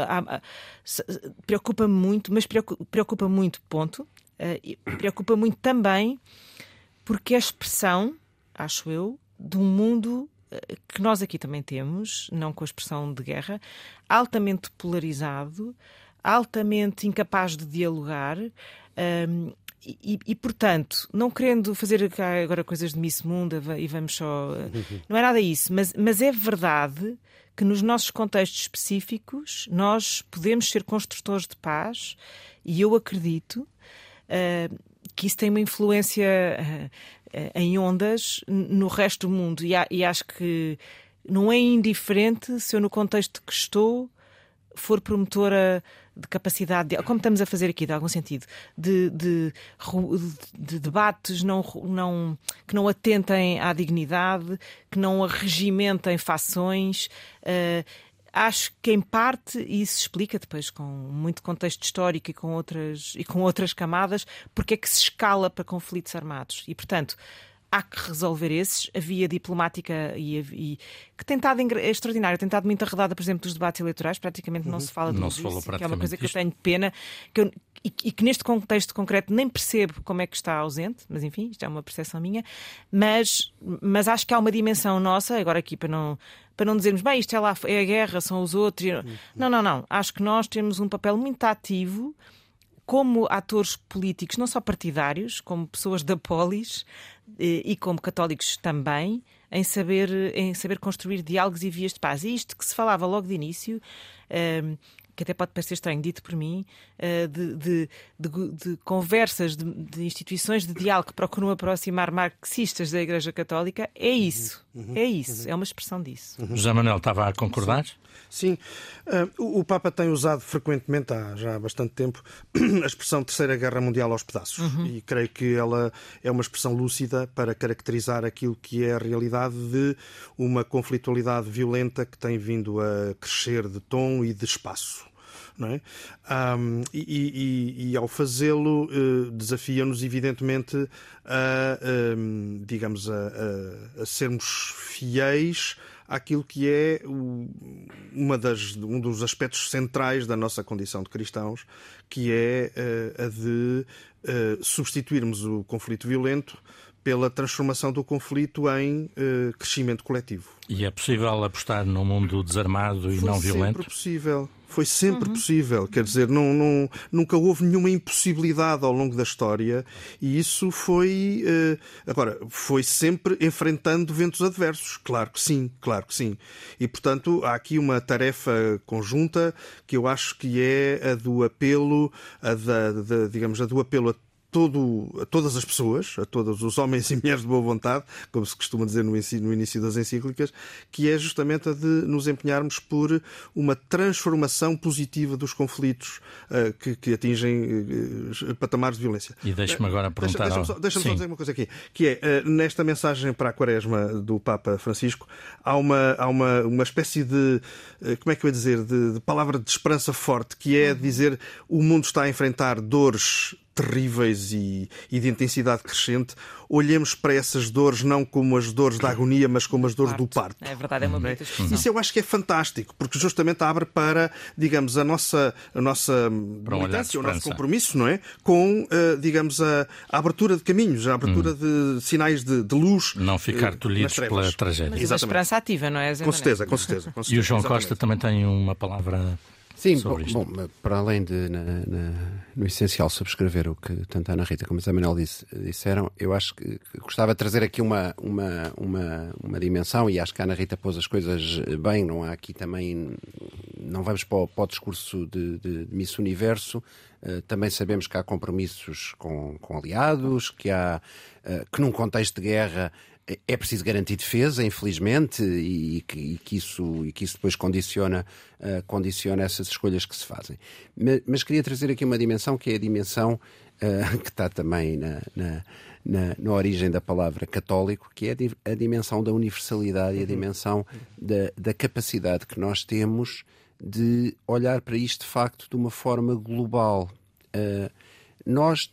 preocupa-me muito, mas preocupa, preocupa muito, ponto. Uh, preocupa muito também porque a expressão, acho eu, de um mundo eh, que nós aqui também temos, não com a expressão de guerra, altamente polarizado, altamente incapaz de dialogar. Um, e, e, portanto, não querendo fazer agora coisas de Miss Mundo e vamos só. Não é nada isso, mas, mas é verdade que nos nossos contextos específicos nós podemos ser construtores de paz e eu acredito uh, que isso tem uma influência uh, em ondas no resto do mundo e, e acho que não é indiferente se eu, no contexto que estou, for promotora de capacidade, de, como estamos a fazer aqui, de algum sentido, de, de, de, debates não, não, que não atentem à dignidade, que não arregimentem fações. Uh, acho que em parte isso explica depois com muito contexto histórico e com outras e com outras camadas porque é que se escala para conflitos armados. E portanto há que resolver esses. A via diplomática e, e que tem estado é extraordinário, tem estado muito arredada, por exemplo, dos debates eleitorais, praticamente uhum. não se fala não disso, que é uma coisa que eu tenho pena que eu, e, e, que neste contexto concreto nem percebo como é que está ausente, mas enfim, isto é uma percepção minha, mas, mas acho que há uma dimensão nossa, agora aqui para não para não dizermos, bem, isto é lá, é a guerra, são os outros. Uhum. Não, não, não. Acho que nós temos um papel muito ativo como atores políticos, não só partidários, como pessoas da polis eh, e como católicos também, em saber, em saber construir diálogos e vias de paz. E isto que se falava logo de início, ehm, que até pode parecer estranho, dito por mim, eh, de, de, de, de conversas de, instituições de diálogo que procuram aproximar marxistas da Igreja Católica, é isso. Uhum, uhum, é isso, uhum. é uma expressão disso. José Manuel estava a concordar? Sim. Uh, o Papa tem usado frequentemente, há já há bastante tempo, a expressão Terceira Guerra Mundial aos pedaços. Uhum. E creio que ela é uma expressão lúcida para caracterizar aquilo que é a realidade de uma conflitualidade violenta que tem vindo a crescer de tom e de espaço. É? Um, e, e, e, ao fazê-lo, uh, desafia-nos, evidentemente, a, digamos, a, a, a sermos fiéis àquilo que é uma das, um dos aspectos centrais da nossa condição de cristãos, que é uh, a de uh, substituirmos o conflito violento pela transformação do conflito em uh, crescimento coletivo. E é possível apostar num mundo desarmado e Foi não violento? Foi sempre possível. Foi sempre uhum. possível. Quer dizer, não, não, nunca houve nenhuma impossibilidade ao longo da história e isso foi. Uh, agora, foi sempre enfrentando ventos adversos. Claro que sim, claro que sim. E, portanto, há aqui uma tarefa conjunta que eu acho que é a do apelo, a da, da digamos, a do apelo a todo, a todas as pessoas, a todos os homens e mulheres de boa vontade, como se costuma dizer no, no início das encíclicas, que é justamente a de nos empenharmos por uma transformação positiva dos conflitos uh, que, que, atingem uh, patamares de violência. E deixe-me agora perguntar. Deixa-me só, deixa só, dizer uma coisa aqui, que é, uh, nesta mensagem para a Quaresma do Papa Francisco, há uma, há uma, uma espécie de, como é que eu ia dizer, de, de palavra de esperança forte, que é dizer o mundo está a enfrentar dores terríveis e, e, de intensidade crescente, olhemos para essas dores não como as dores da agonia, mas como as dores parto. do parto. É verdade, é uma bonita expressão. Isso eu acho que é fantástico, porque justamente abre para, digamos, a nossa, a nossa militância, o nosso compromisso, não é? Com, uh, digamos, a, a, abertura de caminhos, a abertura hum. de sinais de, de, luz. Não ficar uh, tolhidos pela tragédia. Mas uma esperança ativa, não é? Com certeza, com certeza, com certeza. E o João Exatamente. Costa também tem uma palavra Sim, bom, bom, para além de, na, na, no essencial, subscrever o que tanto a Ana Rita como a Zé Manuel disse, disseram, eu acho que, que, gostava de trazer aqui uma, uma, uma, uma dimensão, e acho que a Ana Rita pôs as coisas bem, não há aqui também, não vamos para o, para o discurso de, de, de Miss Universo, uh, também sabemos que há compromissos com, com aliados, que há, uh, que num contexto de guerra é preciso garantir defesa, infelizmente, e que, e que, isso, e que isso depois condiciona, uh, condiciona essas escolhas que se fazem. Mas, mas, queria trazer aqui uma dimensão que é a dimensão uh, que está também na, na, na, na, origem da palavra católico, que é a dimensão da universalidade e a dimensão da, da capacidade que nós temos de olhar para isto de facto de uma forma global. Uh, nós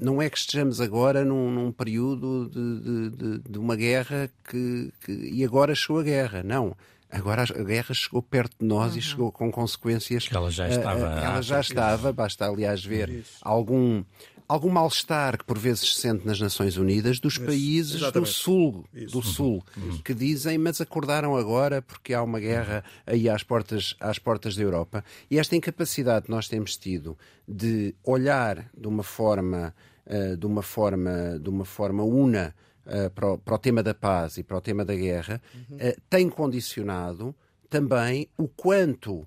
não é que estejamos agora num, num período de, de, de, uma guerra que, que, e agora chegou a guerra. Não. Agora a guerra chegou perto de nós uhum. e chegou com consequências. Que ela já estava. Uh, ela já estava, basta aliás ver algum, algum mal-estar que por vezes se sente nas Nações Unidas dos Isso, países exatamente. do Sul, Isso. do Sul uhum. que dizem, mas acordaram agora porque há uma guerra aí às portas, às portas da Europa. E esta incapacidade que nós temos tido de olhar de uma forma, uh, de uma forma, de uma forma una uh, para, o, para, o, tema da paz e para o tema da guerra, uhum. uh, tem condicionado também o quanto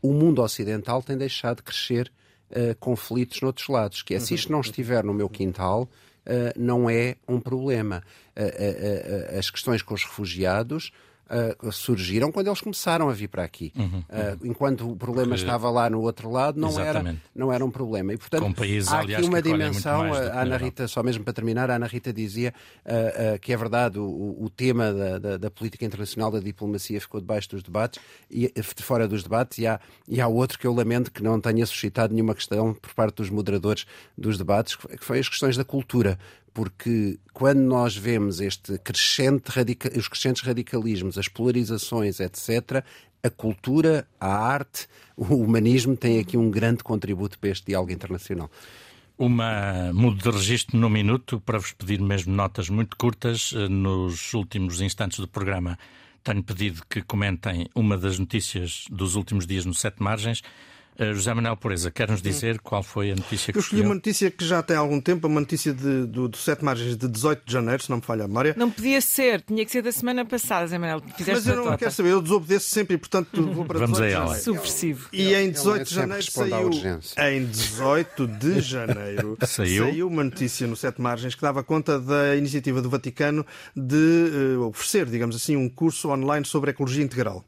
o mundo ocidental tem deixado de crescer uh, conflitos noutros lados, que é se isto não estiver no meu quintal, uh, não é um problema. Uh, as questões com os refugiados uh, surgiram quando eles começaram a vir para aqui. Uhum, uhum. Uh, enquanto o problema estava lá no outro lado, não era, não era um problema. E, portanto, Com países, há aqui uma dimensão, a Ana Rita, só mesmo para terminar, a Ana Rita dizia uh, que é verdade, o, o tema da, da, da, política internacional, da diplomacia, ficou debaixo dos debates, e fora dos debates, e há, e há outro que eu lamento que não tenha suscitado nenhuma questão por parte dos moderadores dos debates, que foi as questões da cultura porque quando nós vemos este crescente os crescentes radicalismos, as polarizações, etc., a cultura, a arte, o humanismo têm aqui um grande contributo para este diálogo internacional. Uma mudo de registro no minuto para vos pedir mesmo notas muito curtas. Eh, nos últimos instantes do programa tenho pedido que comentem uma das notícias dos últimos dias no Sete Margens. Uh, José Manuel Pureza, quer-nos dizer qual foi a notícia que Eu escolhi uma notícia que já tem algum tempo, uma notícia de, do, do Sete Margens de 18 de janeiro, se não me falha a memória. Não podia ser, tinha que ser da semana passada, José Manuel. Mas eu não tota. quero saber, eu desobedeço sempre e, portanto, vou para Vamos 18 de janeiro. Subversivo. E em 18 de janeiro saiu. Em 18 de janeiro saiu? saiu uma notícia no Sete Margens que dava conta da iniciativa do Vaticano de uh, oferecer, digamos assim, um curso online sobre ecologia integral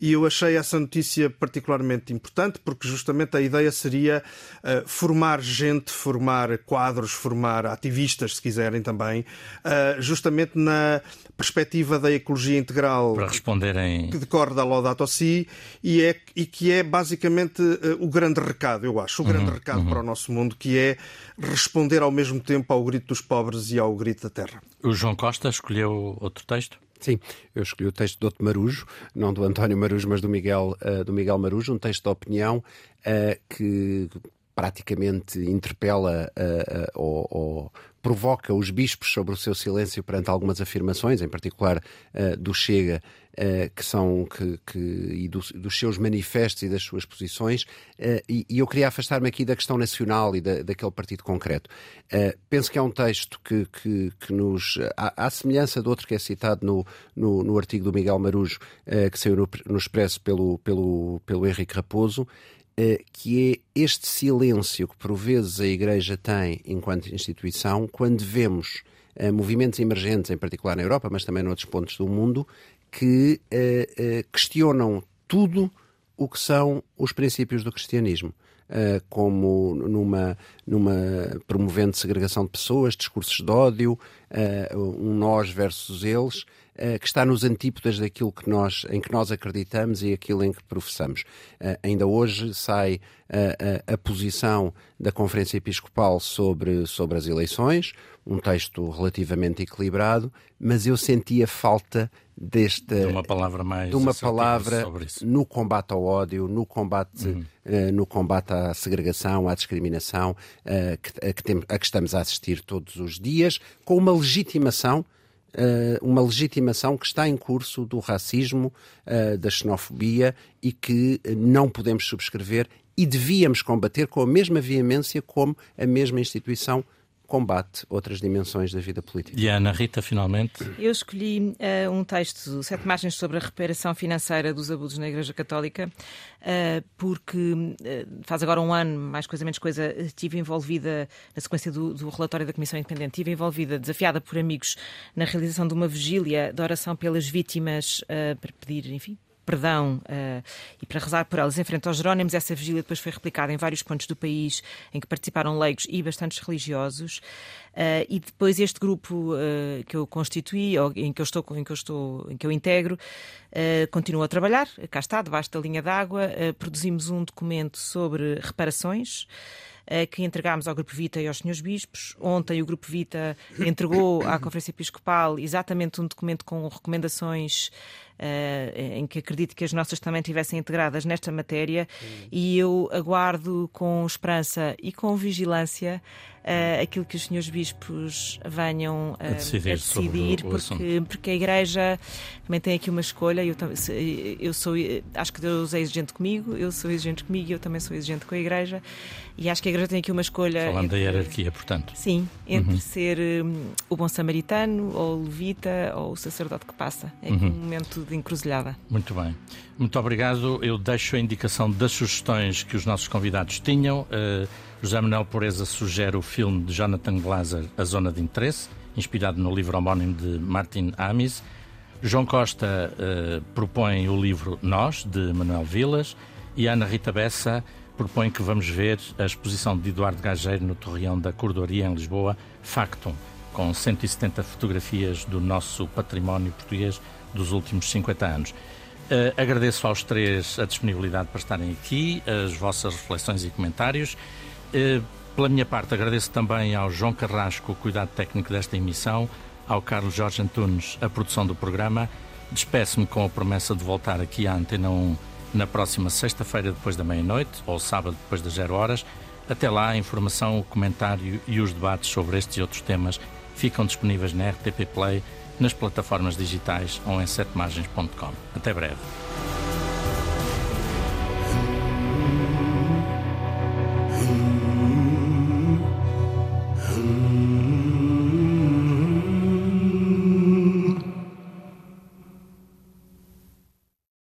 e eu achei essa notícia particularmente importante porque justamente a ideia seria uh, formar gente, formar quadros, formar ativistas, se quiserem também, uh, justamente na perspectiva da ecologia integral para responderem que decorre da Laudato Si e, é, e que é basicamente uh, o grande recado, eu acho, o grande uhum, recado uhum. para o nosso mundo, que é responder ao mesmo tempo ao grito dos pobres e ao grito da terra. O João Costa escolheu outro texto? Sim, eu escolhi o texto do Outro Marujo, não do António Marujo, mas do Miguel, uh, do Miguel Marujo, um texto de opinião uh, que praticamente interpela uh, ou, ou, provoca os bispos sobre o seu silêncio perante algumas afirmações, em particular do Chega, uh, que são que, que e do, dos seus manifestos e das suas posições, uh, e, e, eu queria afastar-me aqui da questão nacional e da, daquele partido concreto. Uh, penso que é um texto que, que, que nos, à, à, semelhança do outro que é citado no, no, no artigo do Miguel Marujo, que saiu no, no Expresso pelo, pelo, pelo Henrique Raposo, que é este silêncio que por vezes a Igreja tem enquanto instituição quando vemos movimentos emergentes, em particular na Europa, mas também noutros pontos do mundo, que uh, uh, questionam tudo o que são os princípios do cristianismo. Uh, como numa, numa promovendo segregação de pessoas, discursos de ódio, um nós versus eles, que está nos antípodas daquilo que nós, em que nós acreditamos e aquilo em que professamos. ainda hoje sai a, a, a posição da Conferência Episcopal sobre, sobre as eleições, um texto relativamente equilibrado, mas eu sentia falta desta de uma palavra mais de uma palavra no combate ao ódio, no combate uhum. uh, no combate à segregação, à discriminação uh, que, a, que tem, a que estamos a assistir todos os dias, com uma legitimação uma legitimação que está em curso do racismo, da xenofobia e que não podemos subscrever e devíamos combater com a mesma veemência como a mesma instituição combate outras dimensões da vida política. E a Ana Rita, finalmente? Eu escolhi uh, um texto, Sete Margens sobre a Reparação Financeira dos Abusos na Igreja Católica, uh, porque uh, faz agora um ano, mais coisa menos coisa, estive envolvida, na sequência do, do, relatório da Comissão Independente, estive envolvida, desafiada por amigos, na realização de uma vigília de oração pelas vítimas, para pedir, enfim, perdão uh, e para rezar por elas em frente aos Jerónimos. Essa vigília depois foi replicada em vários pontos do país em que participaram leigos e bastantes religiosos. Uh, e depois este grupo uh, que eu constituí, ou em que eu estou, em que eu estou, em que eu integro, continua a trabalhar. Cá está, debaixo da linha d'água. produzimos um documento sobre reparações. que entregámos ao Grupo Vita e aos senhores bispos. Ontem o Grupo Vita entregou à Conferência Episcopal exatamente um documento com recomendações em que acredito que as nossas também tivessem integradas nesta matéria uhum. e eu aguardo com esperança e com vigilância uh, aquilo que os senhores bispos venham uh, a decidir, a decidir o, o porque, porque a Igreja também tem aqui uma escolha. Eu, eu sou, acho que Deus é exigente comigo, eu sou exigente comigo e eu também sou exigente com a Igreja. E acho que a Igreja tem aqui uma escolha. Falando entre, da hierarquia, portanto. Sim, entre uhum. ser um, o bom samaritano, ou o levita, ou o sacerdote que passa. É uhum. um momento de encruzilhada. Muito bem. Muito obrigado. Eu deixo a indicação das sugestões que os nossos convidados tinham. Uh, José Manuel Pureza sugere o filme de Jonathan Glazer, A Zona de Interesse, inspirado no livro homónimo de Martin Amis. João Costa uh, propõe o livro Nós, de Manuel Vilas. E Ana Rita Bessa propõe que vamos ver a exposição de Eduardo Gageiro no Torreão da Cordoaria, em Lisboa, Factum, com 170 fotografias do nosso património português dos últimos 50 anos. Uh, agradeço aos três a disponibilidade para estarem aqui, as vossas reflexões e comentários. Uh, pela minha parte, agradeço também ao João Carrasco o cuidado técnico desta emissão, ao Carlos Jorge Antunes a produção do programa. Despeço-me com a promessa de voltar aqui à Antena 1 na próxima sexta-feira, depois da meia-noite, ou sábado, depois das zero horas. Até lá, a informação, o comentário e os debates sobre estes e outros temas ficam disponíveis na RTP Play, nas plataformas digitais ou em setemargens.com. Até breve.